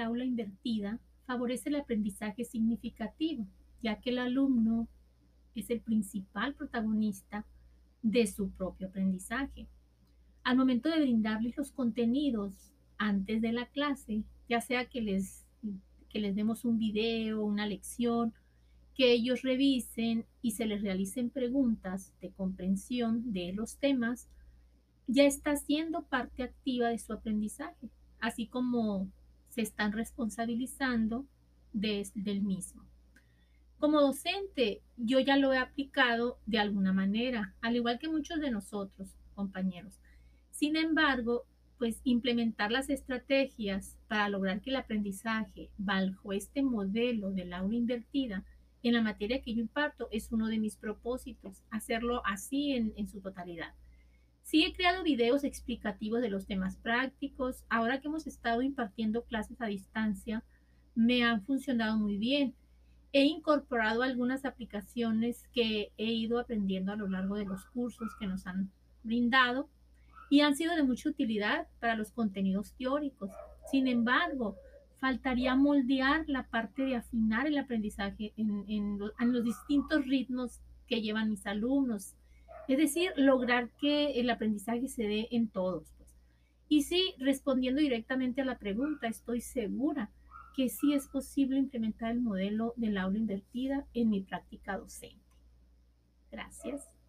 aula invertida favorece el aprendizaje significativo, ya que el alumno es el principal protagonista de su propio aprendizaje. Al momento de brindarles los contenidos antes de la clase, ya sea que les, que les demos un video, una lección, que ellos revisen y se les realicen preguntas de comprensión de los temas, ya está siendo parte activa de su aprendizaje, así como se están responsabilizando de, del mismo. Como docente, yo ya lo he aplicado de alguna manera, al igual que muchos de nosotros, compañeros. Sin embargo, pues implementar las estrategias para lograr que el aprendizaje bajo este modelo del aula invertida en la materia que yo imparto es uno de mis propósitos, hacerlo así en, en su totalidad. Sí he creado videos explicativos de los temas prácticos. Ahora que hemos estado impartiendo clases a distancia, me han funcionado muy bien. He incorporado algunas aplicaciones que he ido aprendiendo a lo largo de los cursos que nos han brindado y han sido de mucha utilidad para los contenidos teóricos. Sin embargo, faltaría moldear la parte de afinar el aprendizaje en, en, en los distintos ritmos que llevan mis alumnos. Es decir, lograr que el aprendizaje se dé en todos. Pues. Y sí, respondiendo directamente a la pregunta, estoy segura que sí es posible implementar el modelo del aula invertida en mi práctica docente. Gracias.